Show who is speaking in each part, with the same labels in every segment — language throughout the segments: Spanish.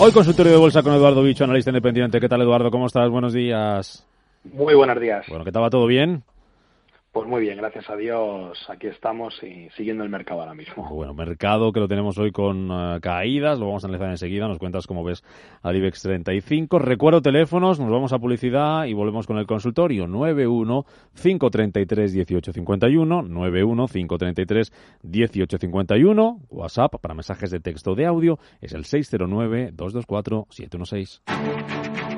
Speaker 1: Hoy consultorio de bolsa con Eduardo Bicho, analista independiente. ¿Qué tal, Eduardo? ¿Cómo estás? Buenos días.
Speaker 2: Muy buenos días.
Speaker 1: Bueno, ¿qué tal va todo bien?
Speaker 2: Pues muy bien, gracias a Dios. Aquí estamos y siguiendo el mercado ahora mismo.
Speaker 1: Bueno, mercado que lo tenemos hoy con uh, caídas, lo vamos a analizar enseguida. Nos cuentas cómo ves al IBEX 35. Recuerdo teléfonos, nos vamos a publicidad y volvemos con el consultorio 91 533 1851, 91 533 1851, WhatsApp para mensajes de texto de audio es el 609 224 716.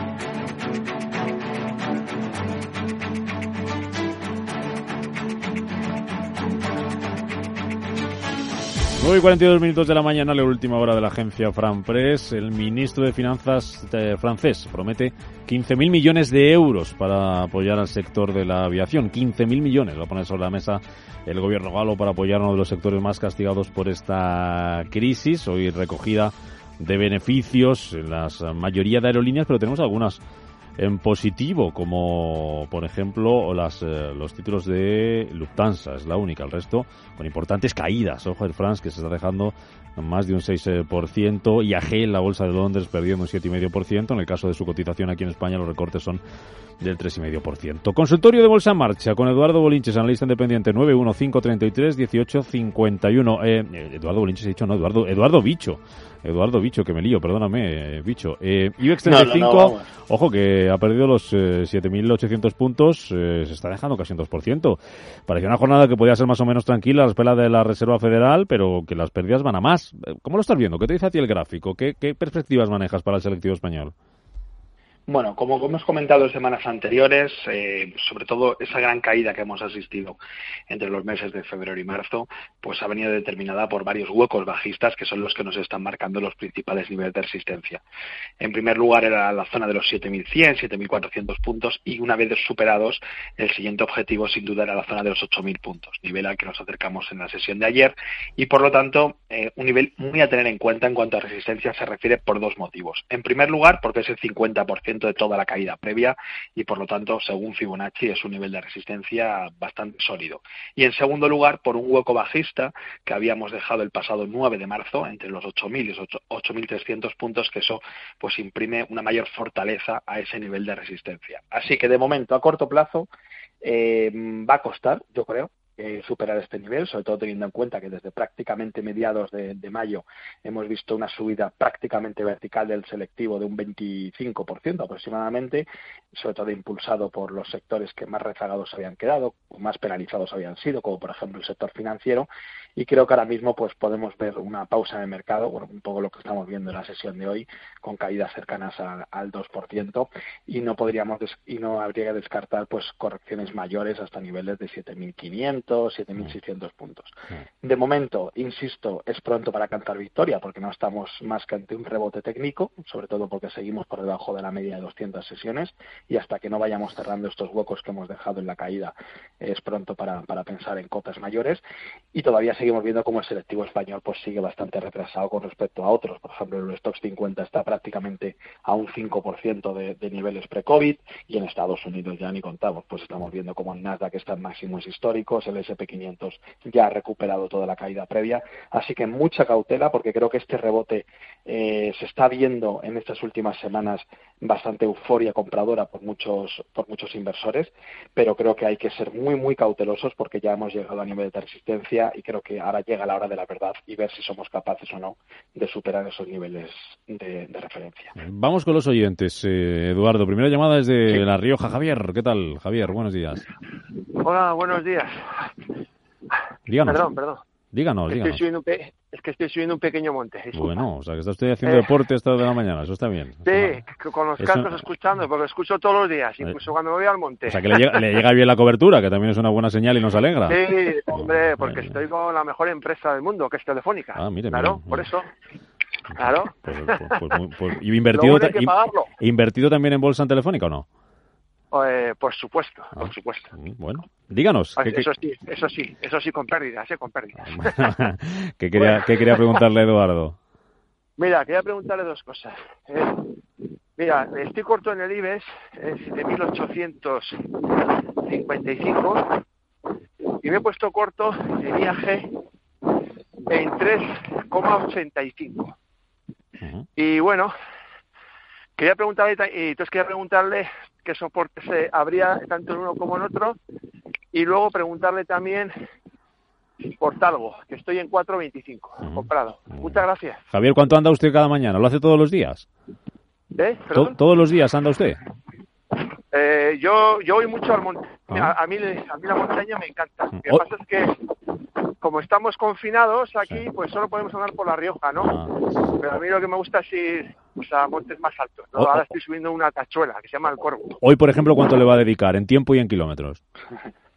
Speaker 1: Nueve y 42 minutos de la mañana, la última hora de la agencia Franpress. El ministro de Finanzas de francés promete 15.000 millones de euros para apoyar al sector de la aviación. 15.000 millones va a poner sobre la mesa el gobierno galo para apoyar uno de los sectores más castigados por esta crisis. Hoy recogida de beneficios en la mayoría de aerolíneas, pero tenemos algunas en positivo, como por ejemplo las, eh, los títulos de Lufthansa, es la única, el resto con importantes caídas. Ojo, el France que se está dejando más de un 6%, IAG, la Bolsa de Londres, perdiendo un 7,5%. En el caso de su cotización aquí en España, los recortes son del 3,5%. Consultorio de Bolsa en Marcha con Eduardo Bolinches, analista independiente, 915331851. Eh, Eduardo Bolinches, he dicho, no, Eduardo, Eduardo Bicho. Eduardo Bicho, que me lío, perdóname, eh, Bicho. Eh, IBEX 35, ojo, que ha perdido los eh, 7.800 puntos, eh, se está dejando casi un 2%. Parecía una jornada que podía ser más o menos tranquila a la espera de la Reserva Federal, pero que las pérdidas van a más. ¿Cómo lo estás viendo? ¿Qué te dice a ti el gráfico? ¿Qué, qué perspectivas manejas para el selectivo español?
Speaker 2: Bueno, como hemos comentado en semanas anteriores, eh, sobre todo esa gran caída que hemos asistido entre los meses de febrero y marzo, pues ha venido determinada por varios huecos bajistas que son los que nos están marcando los principales niveles de resistencia. En primer lugar era la zona de los 7.100, 7.400 puntos y una vez superados, el siguiente objetivo sin duda era la zona de los 8.000 puntos, nivel al que nos acercamos en la sesión de ayer y por lo tanto eh, un nivel muy a tener en cuenta en cuanto a resistencia se refiere por dos motivos. En primer lugar, porque es el 50% de toda la caída previa y por lo tanto, según Fibonacci, es un nivel de resistencia bastante sólido. Y en segundo lugar, por un hueco bajista que habíamos dejado el pasado 9 de marzo entre los 8.000 y los 8.300 puntos, que eso pues imprime una mayor fortaleza a ese nivel de resistencia. Así que de momento, a corto plazo, eh, va a costar, yo creo, superar este nivel, sobre todo teniendo en cuenta que desde prácticamente mediados de, mayo hemos visto una subida prácticamente vertical del selectivo de un 25% aproximadamente, sobre todo impulsado por los sectores que más rezagados habían quedado, más penalizados habían sido, como por ejemplo el sector financiero, y creo que ahora mismo pues podemos ver una pausa de mercado, bueno, un poco lo que estamos viendo en la sesión de hoy, con caídas cercanas a, al 2%, y no podríamos y no habría que descartar pues correcciones mayores hasta niveles de 7.500 7.600 puntos. De momento, insisto, es pronto para cantar victoria porque no estamos más que ante un rebote técnico, sobre todo porque seguimos por debajo de la media de 200 sesiones y hasta que no vayamos cerrando estos huecos que hemos dejado en la caída es pronto para, para pensar en cotas mayores y todavía seguimos viendo cómo el selectivo español pues sigue bastante retrasado con respecto a otros. Por ejemplo, el Stocks 50 está prácticamente a un 5% de, de niveles pre-COVID y en Estados Unidos ya ni contamos, pues estamos viendo como el Nasdaq está en máximos históricos, el SP500 ya ha recuperado toda la caída previa. Así que mucha cautela porque creo que este rebote eh, se está viendo en estas últimas semanas bastante euforia compradora por muchos, por muchos inversores, pero creo que hay que ser muy, muy cautelosos porque ya hemos llegado a nivel de resistencia y creo que ahora llega la hora de la verdad y ver si somos capaces o no de superar esos niveles de, de referencia.
Speaker 1: Vamos con los oyentes. Eh, Eduardo, primera llamada es de sí. La Rioja. Javier, ¿qué tal? Javier, buenos días.
Speaker 3: Hola, buenos días.
Speaker 1: Díganos.
Speaker 3: Perdón, perdón.
Speaker 1: Díganos,
Speaker 3: es
Speaker 1: díganos.
Speaker 3: Que un pe... es que estoy subiendo un pequeño monte. Disculpa.
Speaker 1: Bueno, o sea, que está usted haciendo eh... deporte esta de la mañana, eso está bien.
Speaker 3: Sí, está... con los cascos eso... escuchando, porque lo escucho todos los días, incluso cuando me voy al monte.
Speaker 1: O sea, que le llega, le llega, bien la cobertura, que también es una buena señal y nos alegra.
Speaker 3: Sí, hombre, porque bueno. estoy con la mejor empresa del mundo, que es Telefónica.
Speaker 1: Ah, mire,
Speaker 3: Claro,
Speaker 1: mire,
Speaker 3: por
Speaker 1: mire.
Speaker 3: eso. Claro.
Speaker 1: Pues, pues, pues, pues y invertido, invertido también en bolsa en Telefónica o no?
Speaker 3: Eh, por supuesto,
Speaker 1: Ah,
Speaker 3: por supuesto.
Speaker 1: Bueno, díganos.
Speaker 3: Ah,
Speaker 1: ¿qué- qué-
Speaker 3: Eso sí, eso sí, eso sí, con pérdidas, eh, con pérdidas.
Speaker 1: ¿Qué, quería, qué quería preguntarle Eduardo?
Speaker 3: Mira, quería preguntarle dos cosas. Eh, mira, estoy corto en el IBEX, en 7.855, y me he puesto corto en IAG en 3,85. Y bueno, quería preguntarle, y entonces quería preguntarle qué soportes habría tanto en uno como en otro, y luego preguntarle también por Talgo, que estoy en 4.25, comprado. Muchas gracias.
Speaker 1: Javier, ¿cuánto anda usted cada mañana? ¿Lo hace todos los días?
Speaker 3: ¿Eh?
Speaker 1: ¿Todos los días anda usted?
Speaker 3: Eh, yo, yo voy mucho al monte. Ah. A, mí, a mí la montaña me encanta. Lo que pasa es que, como estamos confinados aquí, pues solo podemos andar por La Rioja, ¿no? Ah. Pero a mí lo que me gusta es ir pues, a montes más altos. Ahora estoy subiendo una tachuela que se llama El Corvo.
Speaker 1: Hoy, por ejemplo, ¿cuánto le va a dedicar en tiempo y en kilómetros?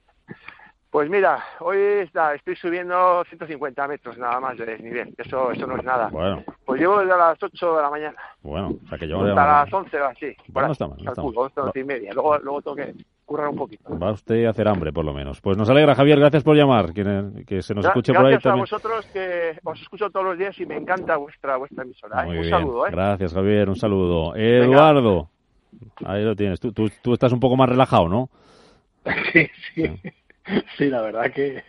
Speaker 3: Pues mira, hoy está, estoy subiendo 150 metros nada más de desnivel. Eso, eso no es nada. Bueno. Pues llevo desde las 8 de la mañana.
Speaker 1: Bueno, o sea que
Speaker 3: yo Hasta las 11 o así. Bueno, no está mal, no está mal. 11, y media. Luego, luego tengo que currar un poquito.
Speaker 1: Va usted a hacer hambre, por lo menos. Pues nos alegra, Javier. Gracias por llamar. Que, que se nos escuche por ahí
Speaker 3: también. Gracias a vosotros, que os escucho todos los días y me encanta vuestra, vuestra emisora. ¿eh? un saludo, ¿eh?
Speaker 1: Gracias, Javier. Un saludo. Eduardo. Ahí lo tienes. Tú, tú, tú estás un poco más relajado, ¿no?
Speaker 2: Sí, sí. Sí, la verdad que,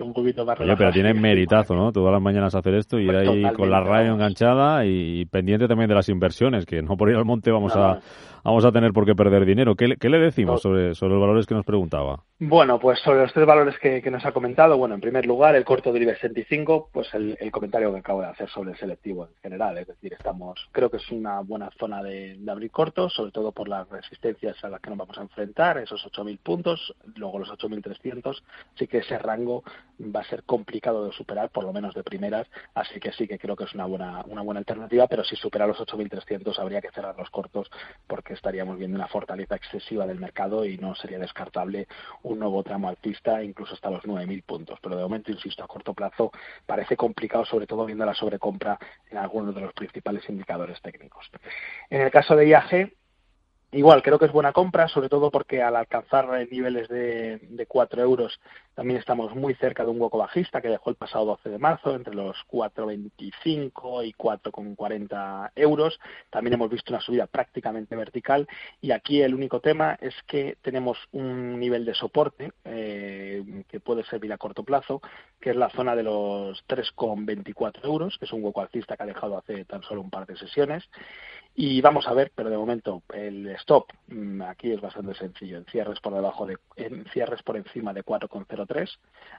Speaker 2: un poquito más
Speaker 1: Oye, pero tiene meritazo, ¿no? Todas las mañanas hacer esto y ir pues ahí con la radio enganchada y pendiente también de las inversiones, que no por ir al monte vamos a vamos a tener por qué perder dinero. ¿Qué, qué le decimos sobre, sobre los valores que nos preguntaba?
Speaker 2: Bueno, pues sobre los tres valores que, nos ha comentado, bueno, en primer lugar, el corto del IBEX 65, pues el, comentario que acabo de hacer sobre el selectivo en general, es decir, estamos, creo que es una buena zona de, abrir cortos, sobre todo por las resistencias a las que nos vamos a enfrentar, esos 8.000 puntos, luego los 8.300, sí que ese rango va a ser complicado de superar, por lo menos de primeras, así que sí que creo que es una buena, una buena alternativa, pero si supera los 8.300 habría que cerrar los cortos porque estaríamos viendo una fortaleza excesiva del mercado y no sería descartable un nuevo tramo alcista, incluso hasta los 9.000 puntos. Pero de momento, insisto, a corto plazo parece complicado, sobre todo viendo la sobrecompra en algunos de los principales indicadores técnicos. En el caso de IAG, Igual, creo que es buena compra, sobre todo porque al alcanzar niveles de, de 4 euros también estamos muy cerca de un hueco bajista que dejó el pasado 12 de marzo entre los 4,25 y 4,40 euros. También hemos visto una subida prácticamente vertical y aquí el único tema es que tenemos un nivel de soporte eh, que puede servir a corto plazo, que es la zona de los 3,24 euros, que es un hueco alcista que ha dejado hace tan solo un par de sesiones. Y vamos a ver, pero de momento el stop mm, aquí es bastante sencillo, en cierres por debajo de, en cierres por encima de 4,03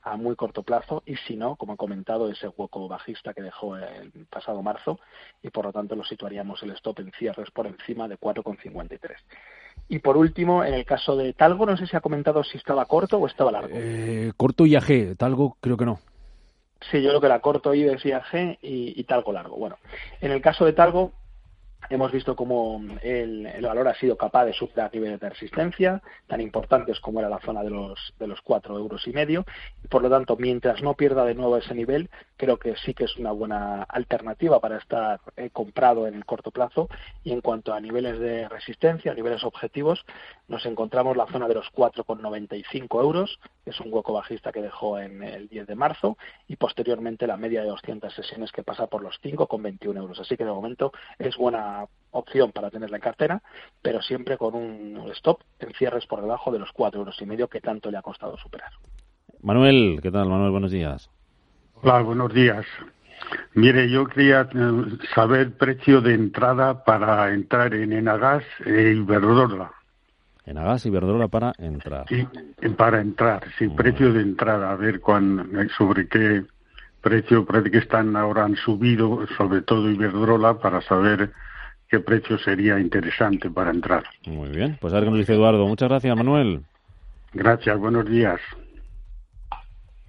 Speaker 2: a muy corto plazo y si no, como he comentado, ese hueco bajista que dejó el pasado marzo y por lo tanto lo situaríamos el stop en cierres por encima de 4,53. Y por último, en el caso de Talgo, no sé si ha comentado si estaba corto o estaba largo.
Speaker 1: Eh, corto y AG, Talgo creo que no.
Speaker 2: Sí, yo creo que era corto IBEX y AG y, y Talgo largo. Bueno, en el caso de Talgo, Hemos visto cómo el, valor ha sido capaz de superar niveles de resistencia tan importantes como era la zona de los de los cuatro euros y medio. Por lo tanto, mientras no pierda de nuevo ese nivel, creo que sí que es una buena alternativa para estar eh, comprado en el corto plazo. Y en cuanto a niveles de resistencia, niveles objetivos, nos encontramos la zona de los 4,95 euros, es un hueco bajista que dejó en el 10 de marzo, y posteriormente la media de 200 sesiones que pasa por los 5,21 euros. Así que de momento es buena opción para tenerla en cartera, pero siempre con un stop en cierres por debajo de los cuatro euros y medio que tanto le ha costado superar.
Speaker 1: Manuel, ¿qué tal? Manuel, buenos días.
Speaker 4: Hola, buenos días. Mire, yo quería eh, saber precio de entrada para entrar en Enagas e Iberdrola.
Speaker 1: Enagas y Iberdrola para entrar.
Speaker 4: Sí, para entrar, sí, precio de entrada, a ver cuán, sobre qué precio parece que están ahora han subido, sobre todo Iberdrola, para saber qué precio sería interesante para entrar.
Speaker 1: Muy bien, pues a ver qué nos dice Eduardo. Muchas gracias, Manuel.
Speaker 4: Gracias, buenos días.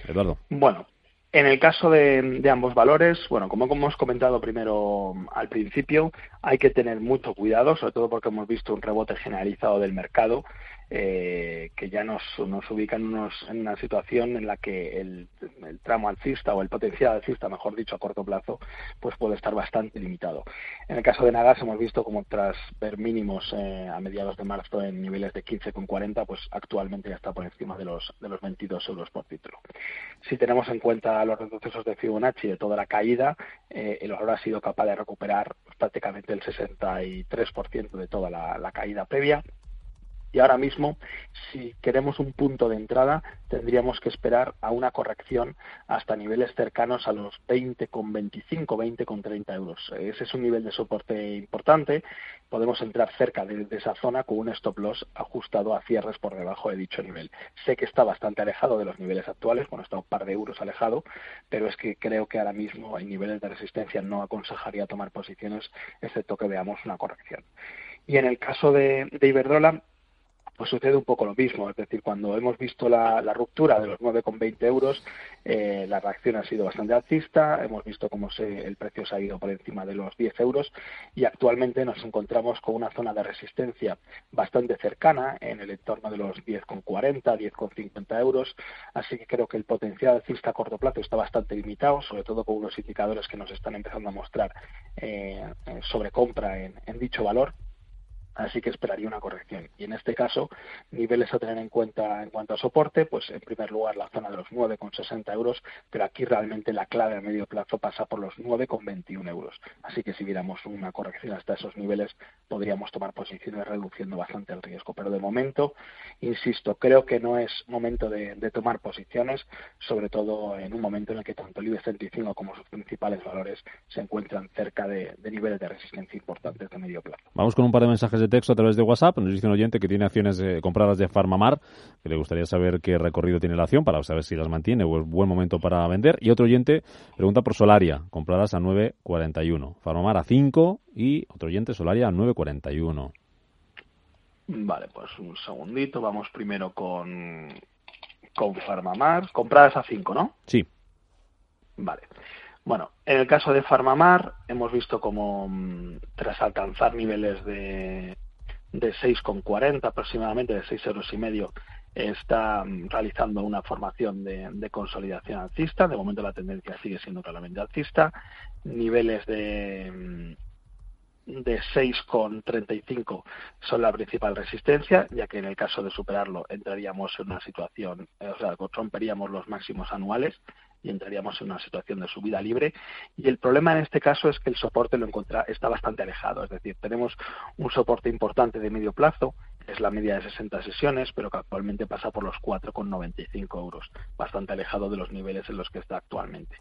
Speaker 1: Eduardo.
Speaker 2: Bueno, en el caso de, ambos valores, bueno, como hemos comentado primero al principio, hay que tener mucho cuidado, sobre todo porque hemos visto un rebote generalizado del mercado eh, que ya nos, nos ubican en una situación en la que el, tramo alcista o el potencial alcista, mejor dicho, a corto plazo, pues puede estar bastante limitado. En el caso de Nagas hemos visto como tras ver mínimos eh, a mediados de marzo en niveles de 15,40, pues actualmente ya está por encima de los, de los 22 euros por título. Si tenemos en cuenta los retrocesos de Fibonacci de toda la caída, eh, el valor ha sido capaz de recuperar prácticamente el 63% de toda la caída previa Y ahora mismo, si queremos un punto de entrada, tendríamos que esperar a una corrección hasta niveles cercanos a los 20,25, 20,30 euros. Ese es un nivel de soporte importante. Podemos entrar cerca de, esa zona con un stop loss ajustado a cierres por debajo de dicho nivel. Sé que está bastante alejado de los niveles actuales, bueno, está un par de euros alejado, pero es que creo que ahora mismo en niveles de resistencia no aconsejaría tomar posiciones, excepto que veamos una corrección. Y en el caso de Iberdrola, pues sucede un poco lo mismo. Es decir, cuando hemos visto la, ruptura de los 9,20 euros, eh, la reacción ha sido bastante alcista. Hemos visto cómo se, el precio se ha ido por encima de los 10 euros y actualmente nos encontramos con una zona de resistencia bastante cercana, en el entorno de los 10,40, 10,50 euros. Así que creo que el potencial alcista a corto plazo está bastante limitado, sobre todo con unos indicadores que nos están empezando a mostrar eh, sobre compra en dicho valor así que esperaría una corrección. Y en este caso, niveles a tener en cuenta en cuanto a soporte, pues en primer lugar la zona de los 9,60 euros, pero aquí realmente la clave a medio plazo pasa por los 9,21 euros. Así que si viéramos una corrección hasta esos niveles, podríamos tomar posiciones reduciendo bastante el riesgo. Pero de momento, insisto, creo que no es momento de, tomar posiciones, sobre todo en un momento en el que tanto el IBEX 35 como sus principales valores se encuentran cerca de, niveles de resistencia importantes de medio plazo.
Speaker 1: Vamos con un par de mensajes texto a través de WhatsApp. Nos dice un oyente que tiene acciones eh, compradas de Farmamar, que le gustaría saber qué recorrido tiene la acción para saber si las mantiene o es buen momento para vender. Y otro oyente pregunta por Solaria, compradas a 9.41. Farmamar a 5 y otro oyente Solaria a 9.41.
Speaker 2: Vale, pues un segundito. Vamos primero con, con Farmamar. Compradas a 5, ¿no?
Speaker 1: Sí.
Speaker 2: Vale. Bueno, en el caso de Farmamar hemos visto como mm, tras alcanzar niveles de, de 6,40 aproximadamente, de 6 euros y medio, está mm, realizando una formación de, de, consolidación alcista. De momento la tendencia sigue siendo claramente alcista. Niveles de, mm, de 6,35 son la principal resistencia, ya que en el caso de superarlo entraríamos en una situación, o sea, romperíamos los máximos anuales y entraríamos en una situación de subida libre. Y el problema en este caso es que el soporte lo encuentra, está bastante alejado. Es decir, tenemos un soporte importante de medio plazo, es la media de 60 sesiones, pero que actualmente pasa por los 4,95 euros, bastante alejado de los niveles en los que está actualmente.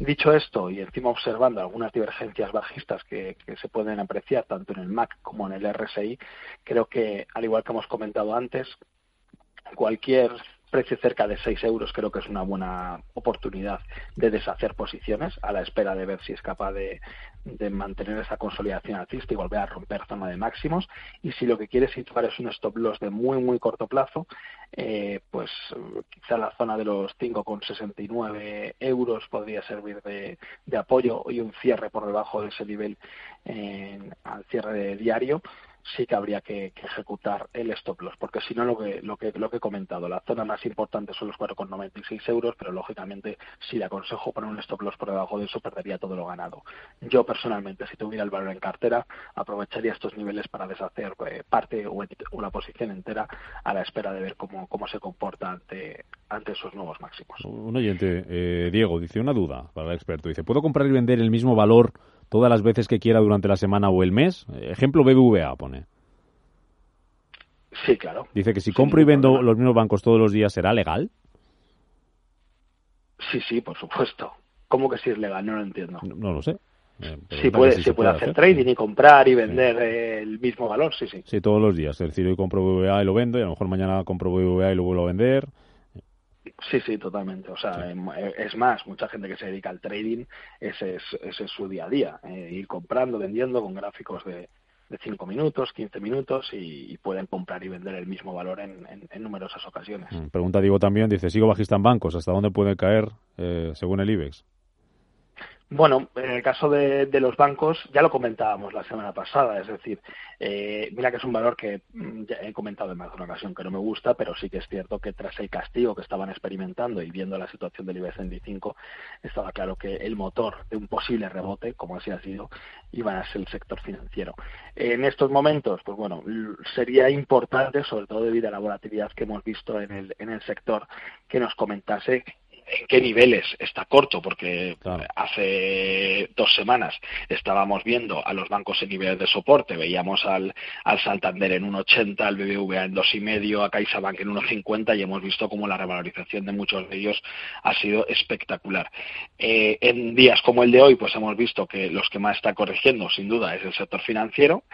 Speaker 2: Dicho esto, y encima observando algunas divergencias bajistas que, que, se pueden apreciar tanto en el MAC como en el RSI, creo que, al igual que hemos comentado antes, cualquier precio cerca de 6 euros creo que es una buena oportunidad de deshacer posiciones a la espera de ver si es capaz de, mantener esa consolidación alcista y volver a romper zona de máximos. Y si lo que quiere situar es un stop loss de muy, muy corto plazo, eh, pues quizá la zona de los 5,69 euros podría servir de, apoyo y un cierre por debajo de ese nivel al cierre de diario sí que habría que, ejecutar el stop loss, porque si no lo que, lo que lo que he comentado, la zona más importante son los 4,96 euros, pero lógicamente si le aconsejo poner un stop loss por debajo de eso perdería todo lo ganado. Yo personalmente, si tuviera el valor en cartera, aprovecharía estos niveles para deshacer eh, parte o una posición entera a la espera de ver cómo, cómo se comporta ante, ante esos nuevos máximos.
Speaker 1: Un oyente, eh, Diego, dice una duda para experto. Dice, ¿puedo comprar y vender el mismo valor todas las veces que quiera durante la semana o el mes. Ejemplo BBVA pone.
Speaker 2: Sí, claro.
Speaker 1: Dice que si compro y vendo los mismos bancos todos los días, ¿será legal?
Speaker 2: Sí, sí, por supuesto. ¿Cómo que si es legal? No lo entiendo.
Speaker 1: No, lo sé.
Speaker 2: Eh, sí, puede, se, puede hacer, trading y comprar y vender el mismo valor, sí, sí.
Speaker 1: Sí, todos los días. Es decir, hoy compro BBVA y lo vendo y a lo mejor mañana compro BBVA y lo vuelvo a vender.
Speaker 2: Sí, sí, totalmente. O sea, em, eh, es más, mucha gente que se dedica al trading, ese es, ese es su día a día, eh, ir comprando, vendiendo con gráficos de, de 5 minutos, 15 minutos y, pueden comprar y vender el mismo valor en, numerosas ocasiones.
Speaker 1: Mm, pregunta Diego también, dice, sigo bajista en bancos, ¿hasta dónde puede caer eh, según el IBEX?
Speaker 2: Bueno, en el caso de, los bancos ya lo comentábamos la semana pasada, es decir, eh, mira que es un valor que mm, ya he comentado en más de una ocasión que no me gusta, pero sí que es cierto que tras el castigo que estaban experimentando y viendo la situación del IBEX 25, estaba claro que el motor de un posible rebote, como así ha sido, iba a ser el sector financiero. En estos momentos, pues bueno, sería importante, sobre todo debido a la volatilidad que hemos visto en el, en el sector, que nos comentase en qué niveles está corto, porque hace dos semanas estábamos viendo a los bancos en niveles de soporte, veíamos al, al Santander en 1,80, al BBVA en 2,5, a CaixaBank en 1,50 y hemos visto como la revalorización de muchos de ellos ha sido espectacular. Eh, en días como el de hoy, pues hemos visto que los que más está corrigiendo, sin duda, es el sector financiero.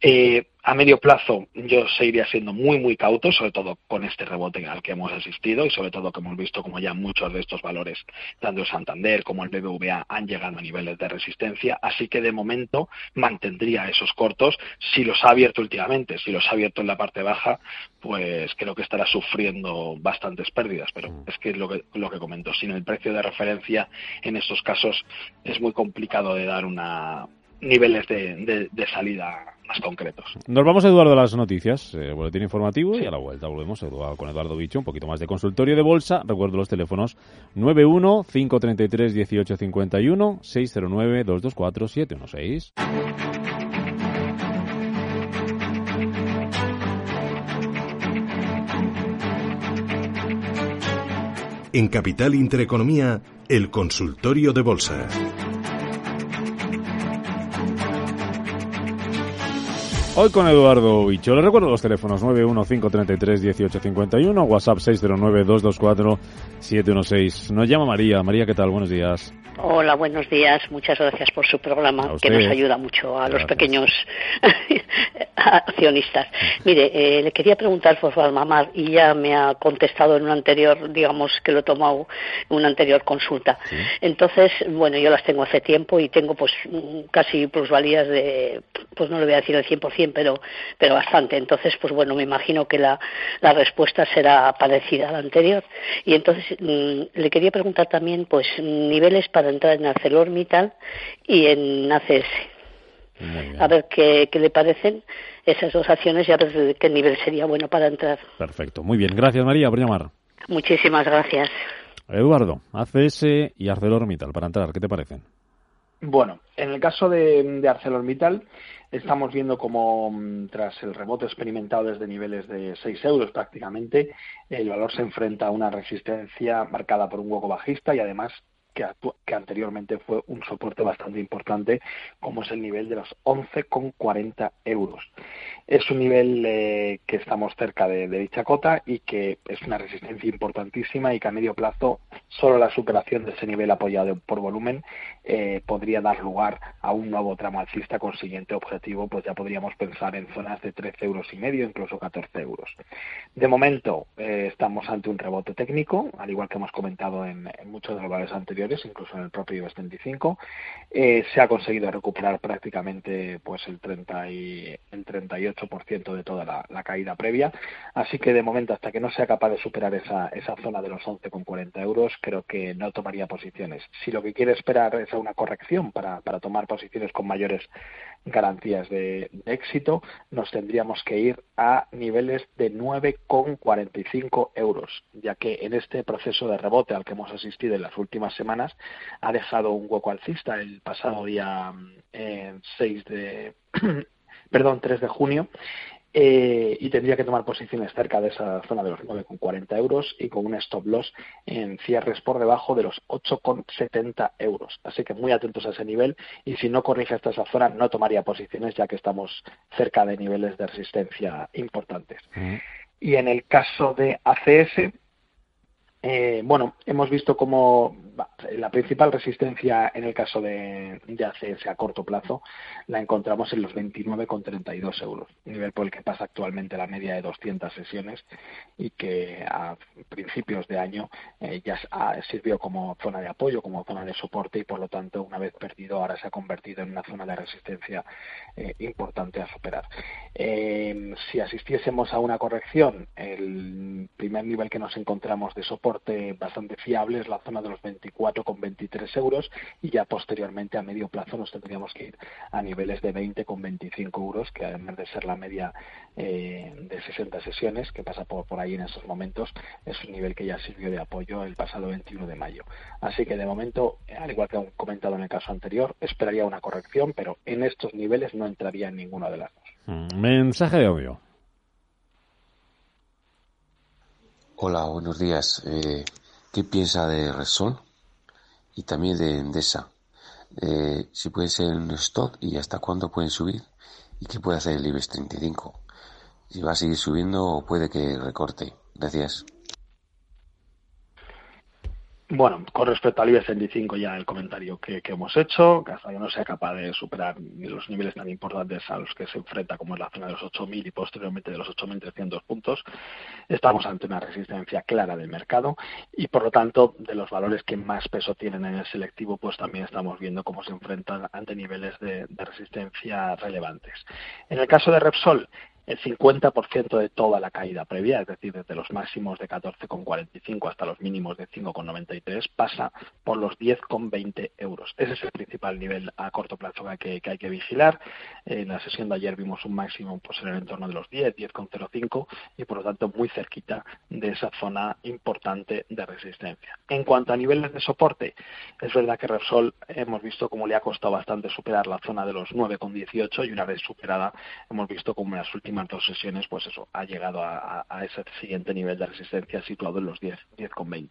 Speaker 2: Eh, a medio plazo yo seguiría siendo muy, muy cauto, sobre todo con este rebote al que hemos asistido y sobre todo que hemos visto como ya muchos de estos valores, tanto el Santander como el BBVA, han llegado a niveles de resistencia. Así que de momento mantendría esos cortos. Si los ha abierto últimamente, si los ha abierto en la parte baja, pues creo que estará sufriendo bastantes pérdidas. Pero mm. es que es lo que, lo que comento. Sin el precio de referencia, en estos casos es muy complicado de dar una niveles de, de salida más concretos.
Speaker 1: Nos vamos, Eduardo, a las noticias, eh, boletín informativo, y a la vuelta volvemos Eduardo, con Eduardo Bicho, un poquito más de consultorio de bolsa. Recuerdo los teléfonos 91-533-1851, 609-224-716.
Speaker 5: En Capital Intereconomía, el consultorio de bolsa.
Speaker 1: Hoy con Eduardo Bicho. Le recuerdo los teléfonos 915331851, WhatsApp 609224716. Nos llama María. María, ¿qué tal? Buenos días.
Speaker 6: Hola, buenos días. Muchas gracias por su programa, que nos ayuda mucho a los pequeños accionistas. Mire, eh, le quería preguntar por Valmamar y ya me ha contestado en un anterior, digamos que lo he tomado en una anterior consulta. Entonces, bueno, yo las tengo hace tiempo y tengo pues casi plusvalías de, pues no le voy a decir el 100%, pero, pero bastante. Entonces, pues bueno, me imagino que la, la respuesta será parecida a la anterior. Y entonces, mm, le quería preguntar también, pues, niveles para entrar en ArcelorMittal y en ACS. A ver qué, le parecen esas dos acciones y a ver qué nivel sería bueno para entrar.
Speaker 1: Perfecto. Muy bien. Gracias, María, por llamar.
Speaker 6: Muchísimas gracias.
Speaker 1: Eduardo, ACS y ArcelorMittal, para entrar, ¿qué te parecen?
Speaker 2: Bueno, en el caso de, de ArcelorMittal, estamos viendo como mm, tras el rebote experimentado desde niveles de 6 euros prácticamente, el valor se enfrenta a una resistencia marcada por un hueco bajista y además que, anteriormente fue un soporte bastante importante, como es el nivel de los 11,40 euros. Es un nivel eh, que estamos cerca de, dicha cota y que es una resistencia importantísima y que a medio plazo solo la superación de ese nivel apoyado por volumen eh, podría dar lugar a un nuevo tramo alcista con siguiente objetivo, pues ya podríamos pensar en zonas de 13 euros y medio, incluso 14 euros. De momento eh, estamos ante un rebote técnico, al igual que hemos comentado en, muchos de los valores anteriores incluso en el propio IBEX 35. Eh, se ha conseguido recuperar prácticamente pues el 30 y el 38% de toda la, caída previa. Así que de momento, hasta que no sea capaz de superar esa, esa zona de los 11,40 euros, creo que no tomaría posiciones. Si lo que quiere esperar es una corrección para, para tomar posiciones con mayores garantías de, éxito, nos tendríamos que ir a niveles de 9,45 euros, ya que en este proceso de rebote al que hemos asistido en las últimas semanas ha dejado un hueco alcista el pasado día 6 mm, de perdón 3 de junio eh, y tendría que tomar posiciones cerca de esa zona de los 9,40 euros y con un stop loss en cierres por debajo de los 8,70 euros. Así que muy atentos a ese nivel y si no corrige hasta esa zona no tomaría posiciones ya que estamos cerca de niveles de resistencia importantes. Y en el caso de ACS, eh, bueno, hemos visto como la principal resistencia en el caso de, de ACS a corto plazo la encontramos en los 29,32 euros, nivel por el que pasa actualmente la media de 200 sesiones y que a principios de año eh, ya sirvió como zona de apoyo, como zona de soporte y por lo tanto una vez perdido ahora se ha convertido en una zona de resistencia eh, importante a superar. Eh, si asistiésemos a una corrección, el primer nivel que nos encontramos de soporte bastante fiable es la zona de los 24,23 euros y ya posteriormente a medio plazo nos tendríamos que ir a niveles de 20,25 euros, que además de ser la media eh, de 60 sesiones que pasa por, por ahí en esos momentos, es un nivel que ya sirvió de apoyo el pasado 21 de mayo. Así que de momento, al igual que he comentado en el caso anterior, esperaría una corrección, pero en estos niveles no entraría en ninguna de las dos.
Speaker 1: Mm, mensaje de audio.
Speaker 7: Hola, buenos días. Eh, ¿qué piensa de Resol y también de Endesa? Eh, si puede ser un stop y hasta cuándo pueden subir y qué puede hacer el IBEX 35. Si va a seguir subiendo o puede que recorte. Gracias.
Speaker 2: Bueno, con respecto al IBEX 35 ya el comentario que, hemos hecho, que hasta que no sea capaz de superar los niveles tan importantes a los que se enfrenta como es la zona de los 8.000 y posteriormente de los 8.300 puntos, estamos ante una resistencia clara del mercado y por lo tanto de los valores que más peso tienen en el selectivo pues también estamos viendo cómo se enfrentan ante niveles de resistencia relevantes. En el caso de Repsol, el 50% de toda la caída previa, es decir, desde los máximos de 14,45 hasta los mínimos de 5,93, pasa por los 10,20 euros. Ese es el principal nivel a corto plazo que hay que, vigilar. En la sesión de ayer vimos un máximo pues, en el entorno de los 10, 10,05 y por lo tanto muy cerquita de esa zona importante de resistencia. En cuanto a niveles de soporte, es verdad que Repsol hemos visto cómo le ha costado bastante superar la zona de los 9,18 y una vez superada hemos visto como en las últimas dos sesiones, pues eso, ha llegado a, ese siguiente nivel de resistencia situado en los 10, 10,20.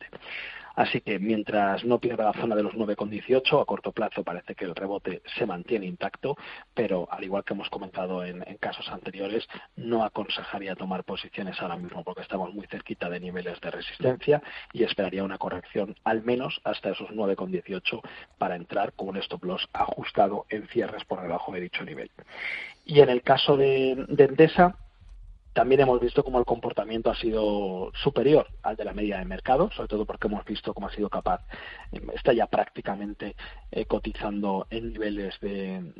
Speaker 2: Así que mientras no pierda la zona de los 9,18, a corto plazo parece que el rebote se mantiene intacto, pero al igual que hemos comentado en, casos anteriores, no aconsejaría tomar posiciones ahora mismo porque estamos muy cerquita de niveles de resistencia y esperaría una corrección al menos hasta esos 9,18 para entrar con un stop loss ajustado en cierres por debajo de dicho nivel. Y en el caso de, de Endesa, también hemos visto cómo el comportamiento ha sido superior al de la media de mercado, sobre todo porque hemos visto cómo ha sido capaz, em, está ya prácticamente eh, cotizando en niveles de,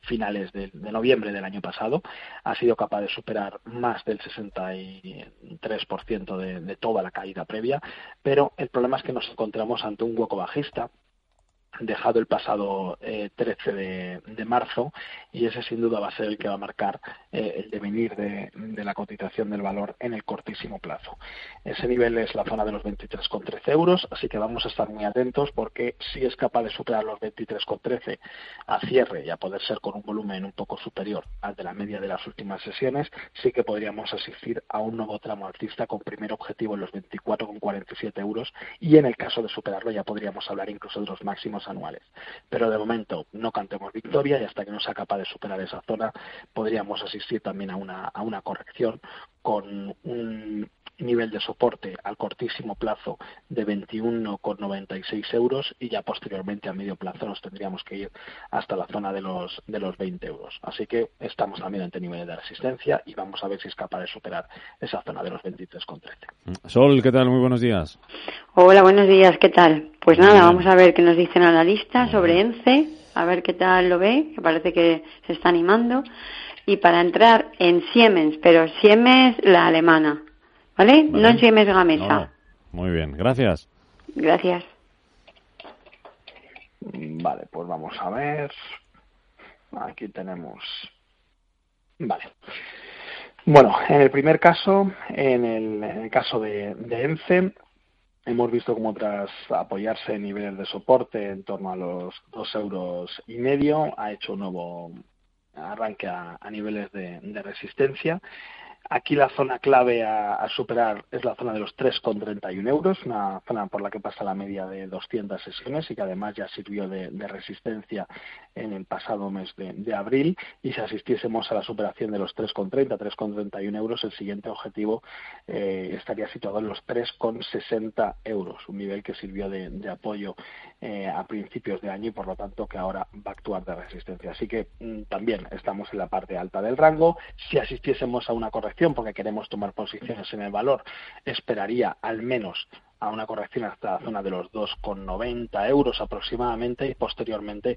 Speaker 2: finales de, noviembre del año pasado, ha sido capaz de superar más del 63% de, de toda la caída previa, pero el problema es que nos encontramos ante un hueco bajista dejado el pasado 13 eh, de, marzo y ese sin duda va a ser el que va a marcar eh, el devenir de, la cotización del valor en el cortísimo plazo. Ese nivel es la zona de los 23,13 euros, así que vamos a estar muy atentos porque si es capaz de superar los 23,13 a cierre y a poder ser con un volumen un poco superior al de la media de las últimas sesiones, sí que podríamos asistir a un nuevo tramo alcista con primer objetivo en los 24,47 euros y en el caso de superarlo ya podríamos hablar incluso de los máximos anuales. Pero de momento no cantemos victoria y hasta que no sea capaz de superar esa zona podríamos asistir también a una, a una corrección con un nivel de soporte al cortísimo plazo de 21,96 euros y ya posteriormente a medio plazo nos tendríamos que ir hasta la zona de los de los 20 euros. Así que estamos también ante niveles de resistencia y vamos a ver si es capaz de superar esa zona de los 23,13.
Speaker 1: Sol, ¿qué tal? Muy buenos días.
Speaker 8: Hola, buenos días, ¿qué tal? Pues nada, vamos a ver qué nos dicen analistas sobre ENCE, a ver qué tal lo ve, que parece que se está animando. Y para entrar en Siemens, pero Siemens la alemana, ¿vale? No en Siemens Gamesa.
Speaker 1: Muy bien, gracias.
Speaker 8: Gracias.
Speaker 2: Vale, pues vamos a ver. Aquí tenemos. Vale. Bueno, en el primer caso, en el, caso de, de ENCE, Hemos visto como tras apoyarse en niveles de soporte en torno a los dos euros y medio, ha hecho un nuevo arranque a, niveles de, resistencia Aquí la zona clave a, superar es la zona de los 3,31 euros, una zona por la que pasa la media de 200 sesiones y que además ya sirvió de, resistencia en el pasado mes de, abril. Y si asistiésemos a la superación de los 3,30, 3,31 euros, el siguiente objetivo eh, estaría situado en los 3,60 euros, un nivel que sirvió de, apoyo eh, a principios de año y por lo tanto que ahora va a actuar de resistencia. Así que mm, también estamos en la parte alta del rango. Si asistiésemos a una corrección porque queremos tomar posiciones en el valor, esperaría al menos a una corrección hasta la zona de los 2,90 euros aproximadamente y posteriormente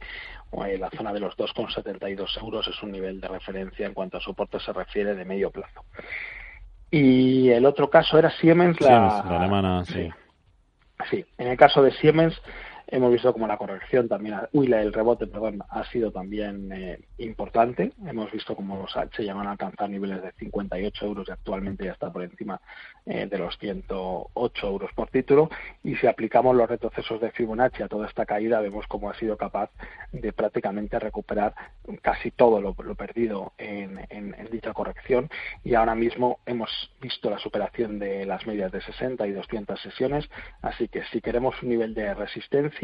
Speaker 2: eh, la zona de los 2,72 euros es un nivel de referencia en cuanto a soporte se refiere de medio plazo. Y el otro caso era Siemens,
Speaker 1: la, alemana, sí.
Speaker 2: sí. en el caso de Siemens Hemos visto como la corrección también, uy, el rebote, perdón, ha sido también eh, importante. Hemos visto como los H llegan a alcanzar niveles de 58 euros y actualmente ya está por encima eh, de los 108 euros por título. Y si aplicamos los retrocesos de Fibonacci a toda esta caída, vemos cómo ha sido capaz de prácticamente recuperar casi todo lo, perdido en, en, dicha corrección. Y ahora mismo hemos visto la superación de las medias de 60 y 200 sesiones. Así que si queremos un nivel de resistencia,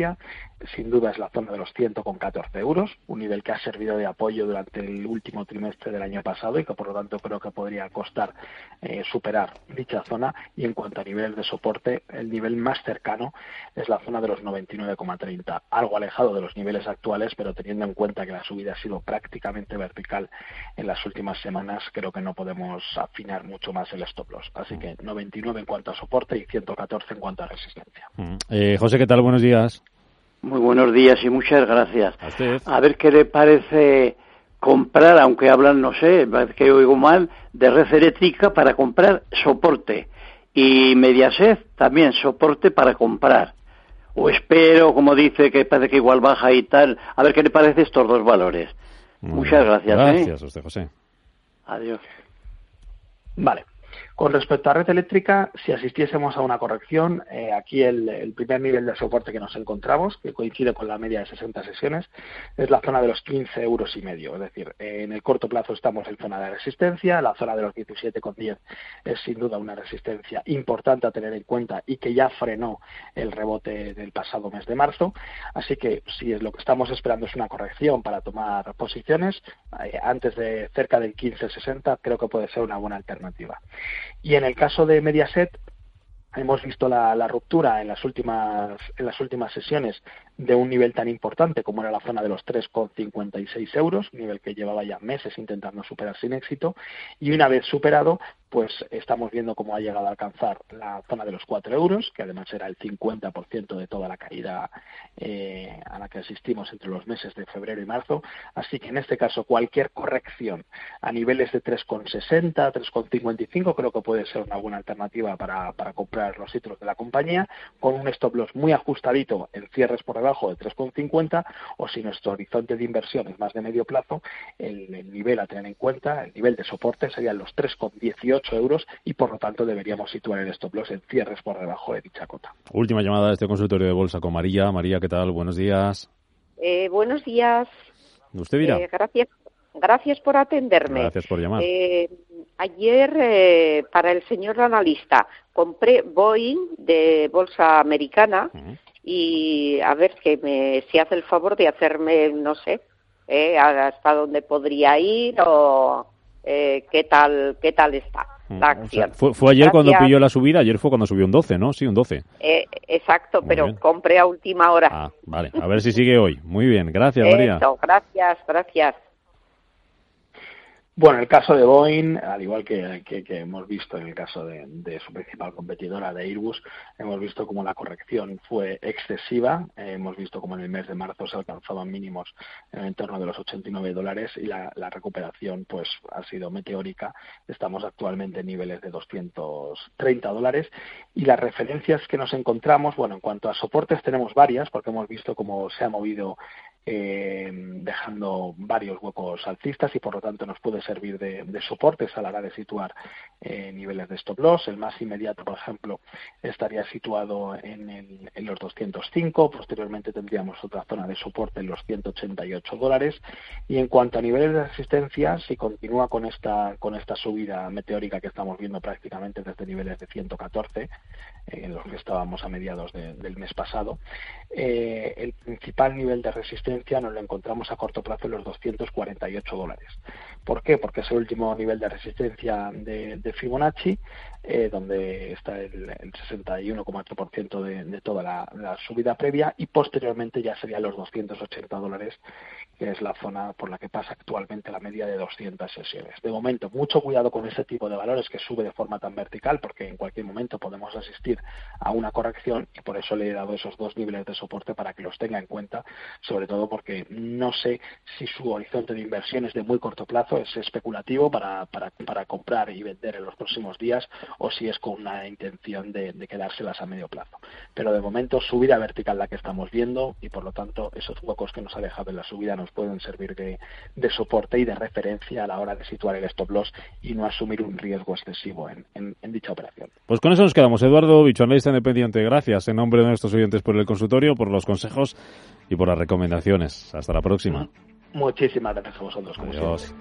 Speaker 2: sin duda es la zona de los 114 euros, un nivel que ha servido de apoyo durante el último trimestre del año pasado y que por lo tanto creo que podría costar eh, superar dicha zona. Y en cuanto a niveles de soporte, el nivel más cercano es la zona de los 99,30, algo alejado de los niveles actuales, pero teniendo en cuenta que la subida ha sido prácticamente vertical en las últimas semanas, creo que no podemos afinar mucho más el stop loss. Así que 99 en cuanto a soporte y 114 en cuanto a resistencia.
Speaker 1: Mm. Eh, José, ¿qué tal? Buenos días.
Speaker 9: Muy buenos días y muchas gracias. A, ver qué le parece comprar, aunque hablan, no sé, que oigo mal, de red eléctrica para comprar soporte. Y Mediaset también soporte para comprar. O espero, como dice, que parece que igual baja y tal. A ver qué le parece estos dos valores. muchas gracias.
Speaker 1: ¿eh? Gracias a usted, José.
Speaker 9: Adiós.
Speaker 2: Vale. Con respecto a red eléctrica, si asistiésemos a una corrección, eh, aquí el, primer nivel de soporte que nos encontramos, que coincide con la media de 60 sesiones, es la zona de los 15 euros y medio. Es decir, en el corto plazo estamos en zona de resistencia, la zona de los 17,10 es sin duda una resistencia importante a tener en cuenta y que ya frenó el rebote del pasado mes de marzo. Así que si es lo que estamos esperando es una corrección para tomar posiciones, eh, antes de cerca del 15,60 creo que puede ser una buena alternativa. Y en el caso de Mediaset, hemos visto la, ruptura en las últimas en las últimas sesiones de un nivel tan importante como era la zona de los 3,56 euros, nivel que llevaba ya meses intentando superar sin éxito, y una vez superado, pues estamos viendo cómo ha llegado a alcanzar la zona de los 4 euros, que además era el 50% de toda la caída eh, a la que asistimos entre los meses de febrero y marzo. Así que en este caso cualquier corrección a niveles de 3,60, 3,55 creo que puede ser una buena alternativa para, para comprar los títulos de la compañía, con un stop loss muy ajustadito en cierres por debajo de 3,50 o si nuestro horizonte de inversión es más de medio plazo, el, nivel a tener en cuenta, el nivel de soporte serían los 3,18 euros y por lo tanto deberíamos situar el stop loss en cierres por debajo de dicha cota.
Speaker 1: Última llamada de este consultorio de bolsa con María. María, ¿qué tal? Buenos días.
Speaker 10: Eh, buenos días.
Speaker 1: ¿Usted dirá?
Speaker 10: Eh, gracias. Gracias por atenderme.
Speaker 1: Gracias por llamar.
Speaker 10: Eh, ayer, para el señor analista, compré Boeing de bolsa americana y a ver que me si hace el favor de hacerme no sé eh, hasta dónde podría ir o eh, qué tal qué tal está mm, la acción.
Speaker 1: fue, ayer cuando pilló la subida, ayer fue cuando subió un 12, ¿no? Sí, un 12.
Speaker 10: Eh, exacto, pero compré a última hora.
Speaker 1: Ah, vale, a ver si sigue hoy. Muy bien, gracias María.
Speaker 10: gracias, gracias.
Speaker 2: Bueno, el caso de Boeing, al igual que, hemos visto en el caso de, su principal competidora, de Airbus, hemos visto como la corrección fue excesiva. hemos visto como en el mes de marzo se alcanzaban mínimos en el entorno de los 89 dólares y la, recuperación pues ha sido meteórica. Estamos actualmente en niveles de 230 dólares y las referencias que nos encontramos, bueno, en cuanto a soportes tenemos varias porque hemos visto cómo se ha movido eh, dejando varios huecos alcistas y por lo tanto nos puede servir de, soportes a la hora de situar eh, niveles de stop loss. El más inmediato, por ejemplo, estaría situado en, el, en, los 205, posteriormente tendríamos otra zona de soporte en los 188 dólares y en cuanto a niveles de resistencia, si continúa con esta, con esta subida meteórica que estamos viendo prácticamente desde niveles de 114, eh, en los que estábamos a mediados del mes pasado, el principal nivel de resistencia nos lo encontramos a corto plazo en los 248 dólares. ¿Por qué? Porque es el último nivel de resistencia de, Fibonacci, eh, donde está el, 61,8% de, de toda la, subida previa y posteriormente ya serían los 280 dólares, que es la zona por la que pasa actualmente la media de 200 sesiones. De momento, mucho cuidado con ese tipo de valores que sube de forma tan vertical, porque en cualquier momento podemos asistir a una corrección y por eso le he dado esos dos niveles de soporte para que los tenga en cuenta, sobre todo porque no sé si su horizonte de inversión es de muy corto plazo, es especulativo para, para, comprar y vender en los próximos días o si es con una intención de, quedárselas a medio plazo. Pero de momento subida vertical la que estamos viendo y por lo tanto esos huecos que nos ha dejado en la subida nos pueden servir de, de soporte y de referencia a la hora de situar el stop loss y no asumir un riesgo excesivo en, en, dicha operación.
Speaker 1: Pues con eso nos quedamos. Eduardo Bicho, analista independiente, gracias en nombre de nuestros oyentes por el consultorio, por los consejos y por las recomendaciones. Hasta la próxima.
Speaker 2: Muchísimas gracias a vosotros.
Speaker 1: Adiós.